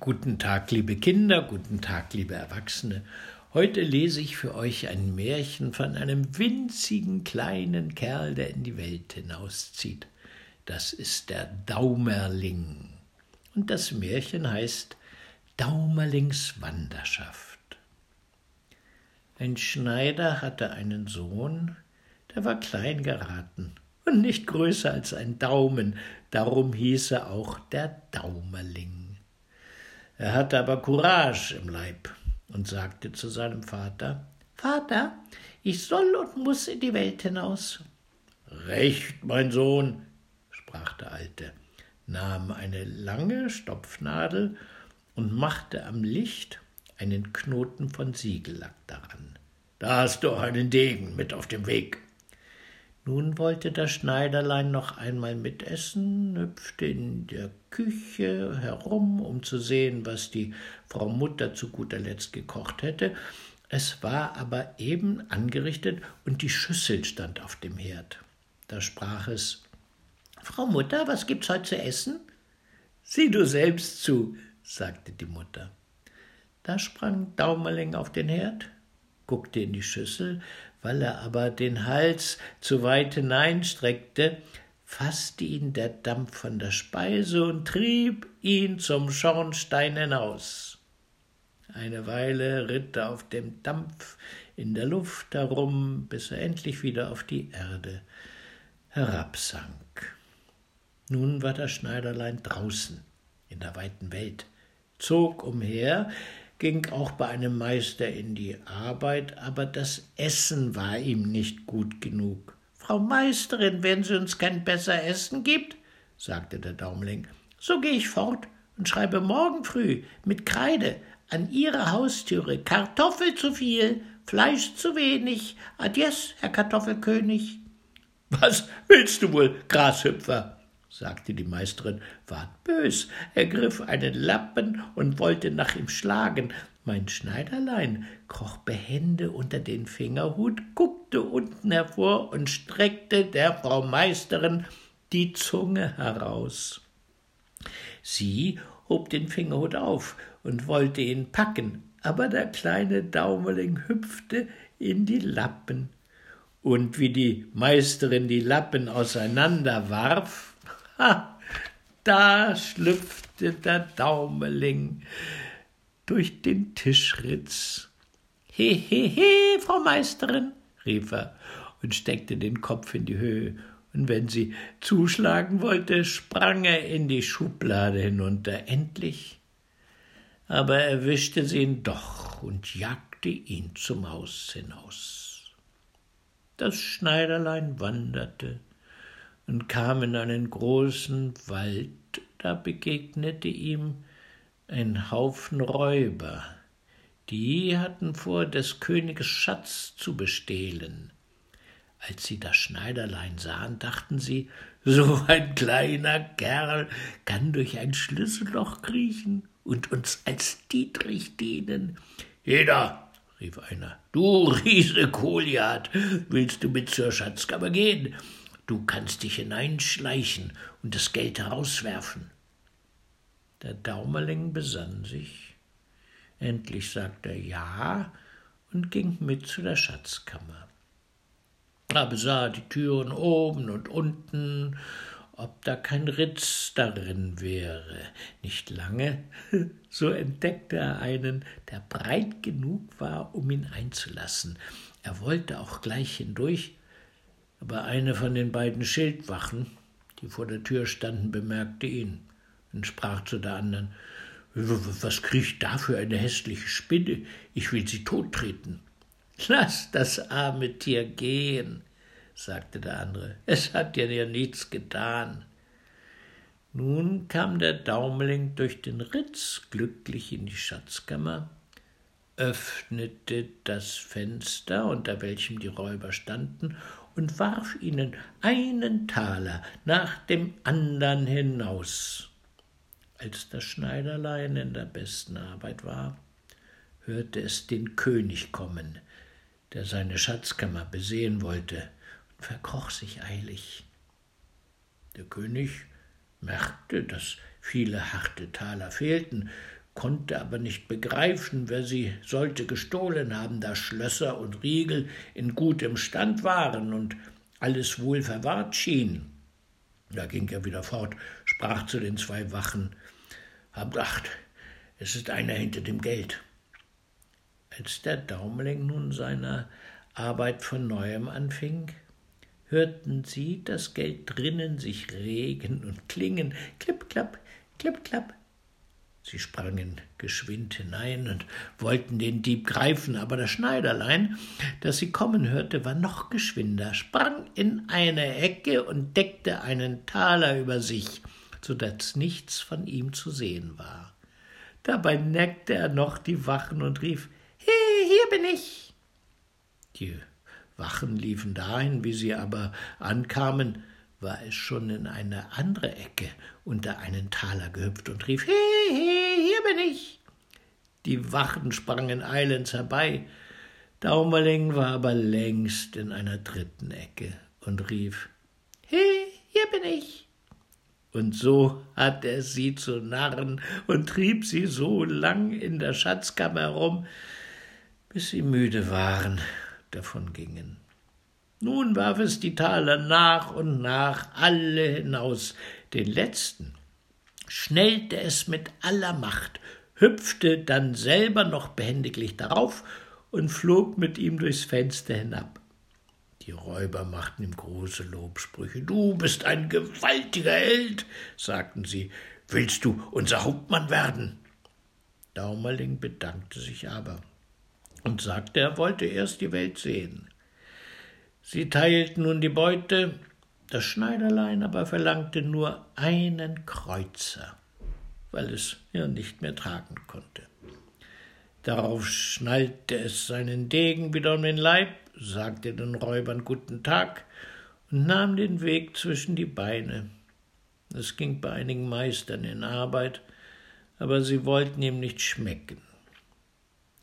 Guten Tag, liebe Kinder, guten Tag, liebe Erwachsene. Heute lese ich für euch ein Märchen von einem winzigen kleinen Kerl, der in die Welt hinauszieht. Das ist der Daumerling. Und das Märchen heißt Daumerlings Wanderschaft. Ein Schneider hatte einen Sohn, der war klein geraten und nicht größer als ein Daumen, darum hieß er auch der Daumerling. Er hatte aber Courage im Leib und sagte zu seinem Vater Vater, ich soll und muss in die Welt hinaus. Recht, mein Sohn, sprach der Alte, nahm eine lange Stopfnadel und machte am Licht einen Knoten von Siegellack daran. Da hast du einen Degen mit auf dem Weg. Nun wollte das Schneiderlein noch einmal mitessen, hüpfte in der Küche herum, um zu sehen, was die Frau Mutter zu guter Letzt gekocht hätte. Es war aber eben angerichtet und die Schüssel stand auf dem Herd. Da sprach es Frau Mutter, was gibt's heute zu essen? Sieh du selbst zu, sagte die Mutter. Da sprang Daumerling auf den Herd, guckte in die Schüssel, weil er aber den Hals zu weit hineinstreckte, fasste ihn der Dampf von der Speise und trieb ihn zum Schornstein hinaus. Eine Weile ritt er auf dem Dampf in der Luft herum, bis er endlich wieder auf die Erde herabsank. Nun war das Schneiderlein draußen in der weiten Welt, zog umher, ging auch bei einem Meister in die Arbeit, aber das Essen war ihm nicht gut genug. Frau Meisterin, wenn sie uns kein besser Essen gibt, sagte der Daumling, so gehe ich fort und schreibe morgen früh mit Kreide an Ihre Haustüre Kartoffel zu viel, Fleisch zu wenig. Adies, Herr Kartoffelkönig. Was willst du wohl, Grashüpfer? Sagte die Meisterin, ward bös, ergriff einen Lappen und wollte nach ihm schlagen. Mein Schneiderlein kroch behende unter den Fingerhut, guckte unten hervor und streckte der Frau Meisterin die Zunge heraus. Sie hob den Fingerhut auf und wollte ihn packen, aber der kleine Daumerling hüpfte in die Lappen. Und wie die Meisterin die Lappen auseinanderwarf, Da schlüpfte der Daumeling durch den Tischritz. He, he, he, Frau Meisterin, rief er und steckte den Kopf in die Höhe. Und wenn sie zuschlagen wollte, sprang er in die Schublade hinunter. Endlich aber erwischte sie ihn doch und jagte ihn zum Haus hinaus. Das Schneiderlein wanderte und kam in einen großen Wald, da begegnete ihm ein Haufen Räuber, die hatten vor, des Königs Schatz zu bestehlen. Als sie das Schneiderlein sahen, dachten sie, so ein kleiner Kerl kann durch ein Schlüsselloch kriechen und uns als Dietrich dienen. Jeder, rief einer, du Riese Goliath, willst du mit zur Schatzkammer gehen? Du kannst dich hineinschleichen und das Geld herauswerfen. Der Daumerling besann sich. Endlich sagte er ja und ging mit zu der Schatzkammer. Er besah die Türen oben und unten, ob da kein Ritz darin wäre. Nicht lange, so entdeckte er einen, der breit genug war, um ihn einzulassen. Er wollte auch gleich hindurch, aber eine von den beiden Schildwachen, die vor der Tür standen, bemerkte ihn und sprach zu der anderen Was kriecht da für eine hässliche Spinne? Ich will sie tottreten. Lass das arme Tier gehen, sagte der andere. Es hat dir ja nichts getan. Nun kam der Daumeling durch den Ritz glücklich in die Schatzkammer, öffnete das Fenster, unter welchem die Räuber standen, und warf ihnen einen Taler nach dem andern hinaus. Als das Schneiderlein in der besten Arbeit war, hörte es den König kommen, der seine Schatzkammer besehen wollte, und verkroch sich eilig. Der König merkte, dass viele harte Taler fehlten, konnte aber nicht begreifen, wer sie sollte gestohlen haben, da Schlösser und Riegel in gutem Stand waren und alles wohl verwahrt schien. Da ging er wieder fort, sprach zu den zwei Wachen Habt acht, es ist einer hinter dem Geld. Als der Daumeling nun seiner Arbeit von neuem anfing, hörten sie das Geld drinnen sich regen und klingen, klipp, klapp, klipp, klapp. Sie sprangen geschwind hinein und wollten den Dieb greifen, aber das Schneiderlein, das sie kommen hörte, war noch geschwinder, sprang in eine Ecke und deckte einen Taler über sich, so dass nichts von ihm zu sehen war. Dabei neckte er noch die Wachen und rief He, hier bin ich. Die Wachen liefen dahin, wie sie aber ankamen, war es schon in eine andere Ecke unter einen Taler gehüpft und rief He, he, hier bin ich. Die Wachen sprangen eilends herbei. Daumerling war aber längst in einer dritten Ecke und rief He, hier bin ich. Und so hatte er sie zu Narren und trieb sie so lang in der Schatzkammer herum, bis sie müde waren, davon gingen. Nun warf es die Taler nach und nach alle hinaus, den letzten schnellte es mit aller Macht, hüpfte dann selber noch behendiglich darauf und flog mit ihm durchs Fenster hinab. Die Räuber machten ihm große Lobsprüche. Du bist ein gewaltiger Held, sagten sie. Willst du unser Hauptmann werden? Daumerling bedankte sich aber und sagte, er wollte erst die Welt sehen. Sie teilten nun die Beute, das Schneiderlein aber verlangte nur einen Kreuzer, weil es ja nicht mehr tragen konnte. Darauf schnallte es seinen Degen wieder um den Leib, sagte den Räubern guten Tag und nahm den Weg zwischen die Beine. Es ging bei einigen Meistern in Arbeit, aber sie wollten ihm nicht schmecken.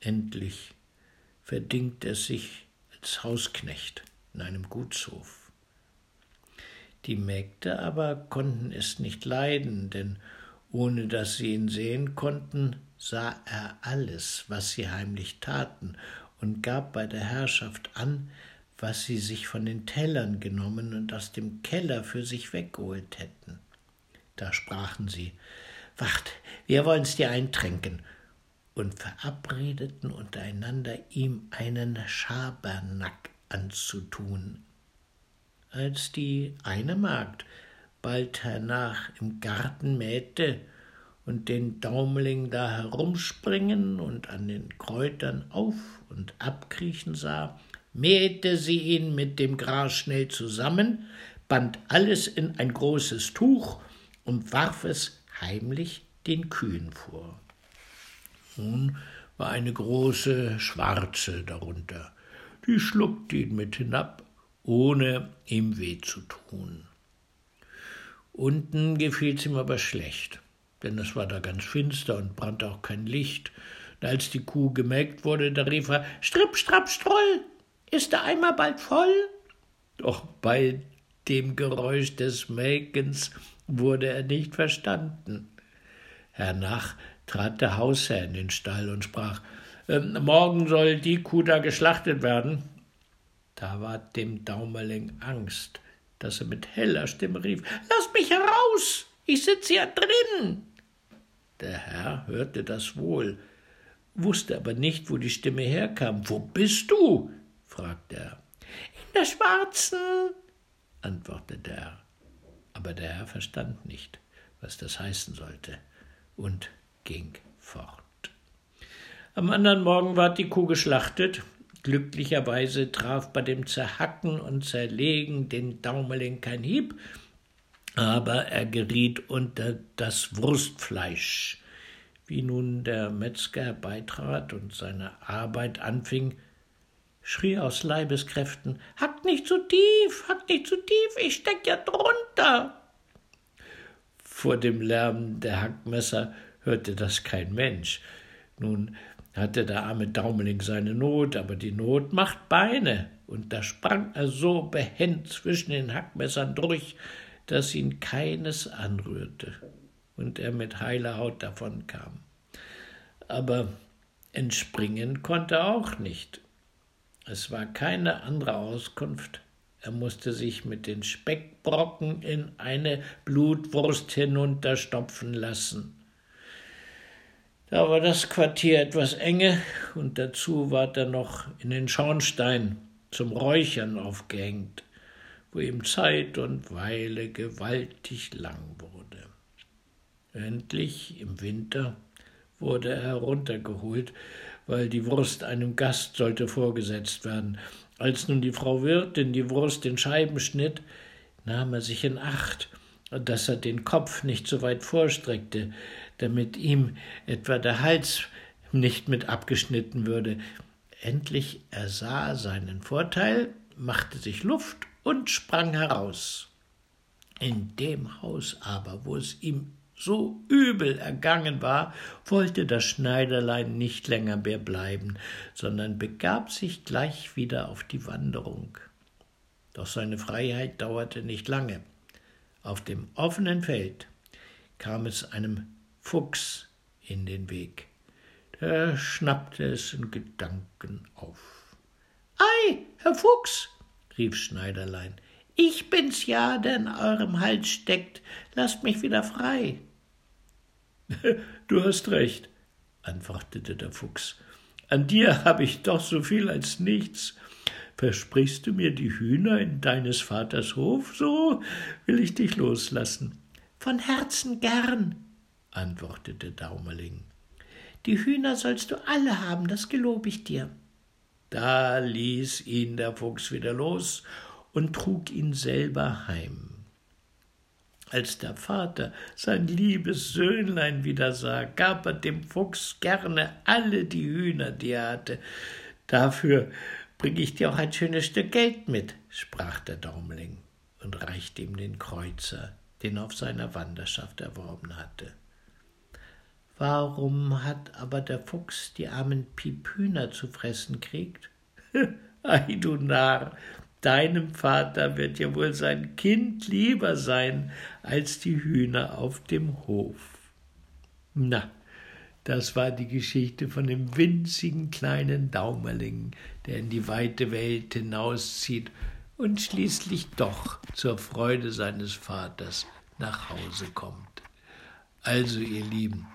Endlich verdingt er sich als Hausknecht in einem Gutshof. Die Mägde aber konnten es nicht leiden, denn ohne dass sie ihn sehen konnten, sah er alles, was sie heimlich taten, und gab bei der Herrschaft an, was sie sich von den Tellern genommen und aus dem Keller für sich weggeholt hätten. Da sprachen sie Wacht, wir wollen's dir eintränken, und verabredeten untereinander, ihm einen Schabernack anzutun. Als die eine Magd bald hernach im Garten mähte und den Daumeling da herumspringen und an den Kräutern auf und abkriechen sah, mähte sie ihn mit dem Gras schnell zusammen, band alles in ein großes Tuch und warf es heimlich den Kühen vor. Nun war eine große Schwarze darunter, die schluckte ihn mit hinab, ohne ihm weh zu tun. Unten gefiel's ihm aber schlecht, denn es war da ganz finster und brannte auch kein Licht, als die Kuh gemelkt wurde, da rief er Stripp, strapp, stroll, ist der Eimer bald voll? Doch bei dem Geräusch des Melkens wurde er nicht verstanden. Hernach trat der Hausherr in den Stall und sprach ähm, Morgen soll die Kuh da geschlachtet werden. Da ward dem Daumerling Angst, dass er mit heller Stimme rief Lass mich heraus, ich sitze ja drin. Der Herr hörte das wohl, wusste aber nicht, wo die Stimme herkam. Wo bist du? fragte er. In der Schwarzen, antwortete er. Aber der Herr verstand nicht, was das heißen sollte, und ging fort. Am anderen Morgen ward die Kuh geschlachtet. Glücklicherweise traf bei dem Zerhacken und Zerlegen den Daumeling kein Hieb, aber er geriet unter das Wurstfleisch, wie nun der Metzger herbeitrat und seine Arbeit anfing, schrie aus Leibeskräften Hackt nicht zu tief, hackt nicht zu tief, ich steck ja drunter. Vor dem Lärm der Hackmesser hörte das kein Mensch. Nun hatte der arme Daumeling seine Not, aber die Not macht Beine, und da sprang er so behend zwischen den Hackmessern durch, dass ihn keines anrührte und er mit heiler Haut davonkam. aber entspringen konnte er auch nicht. Es war keine andere Auskunft. Er musste sich mit den Speckbrocken in eine Blutwurst hinunterstopfen lassen. Da war das Quartier etwas enge und dazu ward er noch in den Schornstein zum Räuchern aufgehängt, wo ihm Zeit und Weile gewaltig lang wurde. Endlich im Winter wurde er heruntergeholt, weil die Wurst einem Gast sollte vorgesetzt werden. Als nun die Frau Wirtin die Wurst in Scheiben schnitt, nahm er sich in Acht, dass er den Kopf nicht so weit vorstreckte, damit ihm etwa der Hals nicht mit abgeschnitten würde. Endlich ersah er seinen Vorteil, machte sich Luft und sprang heraus. In dem Haus aber, wo es ihm so übel ergangen war, wollte das Schneiderlein nicht länger mehr bleiben, sondern begab sich gleich wieder auf die Wanderung. Doch seine Freiheit dauerte nicht lange. Auf dem offenen Feld kam es einem Fuchs in den Weg. Der schnappte es in Gedanken auf. Ei, Herr Fuchs, rief Schneiderlein, ich bin's ja, der in eurem Hals steckt. Lasst mich wieder frei. Du hast recht, antwortete der Fuchs. An dir habe ich doch so viel als nichts. Versprichst du mir die Hühner in deines Vaters Hof, so will ich dich loslassen. Von Herzen gern, antwortete Daumerling. Die Hühner sollst du alle haben, das gelob ich dir. Da ließ ihn der Fuchs wieder los und trug ihn selber heim. Als der Vater sein liebes Söhnlein wieder sah, gab er dem Fuchs gerne alle die Hühner, die er hatte. Dafür bring ich dir auch ein schönes Stück Geld mit, sprach der Daumling und reichte ihm den Kreuzer, den er auf seiner Wanderschaft erworben hatte. Warum hat aber der Fuchs die armen Piephühner zu fressen kriegt? Ei, du Narr, deinem Vater wird ja wohl sein Kind lieber sein als die Hühner auf dem Hof. Na, das war die Geschichte von dem winzigen kleinen Daumerling, der in die weite Welt hinauszieht und schließlich doch zur Freude seines Vaters nach Hause kommt. Also, ihr Lieben,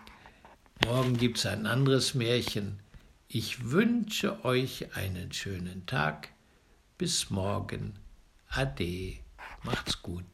morgen gibt's ein anderes Märchen. Ich wünsche euch einen schönen Tag bis morgen. Ade. Macht's gut.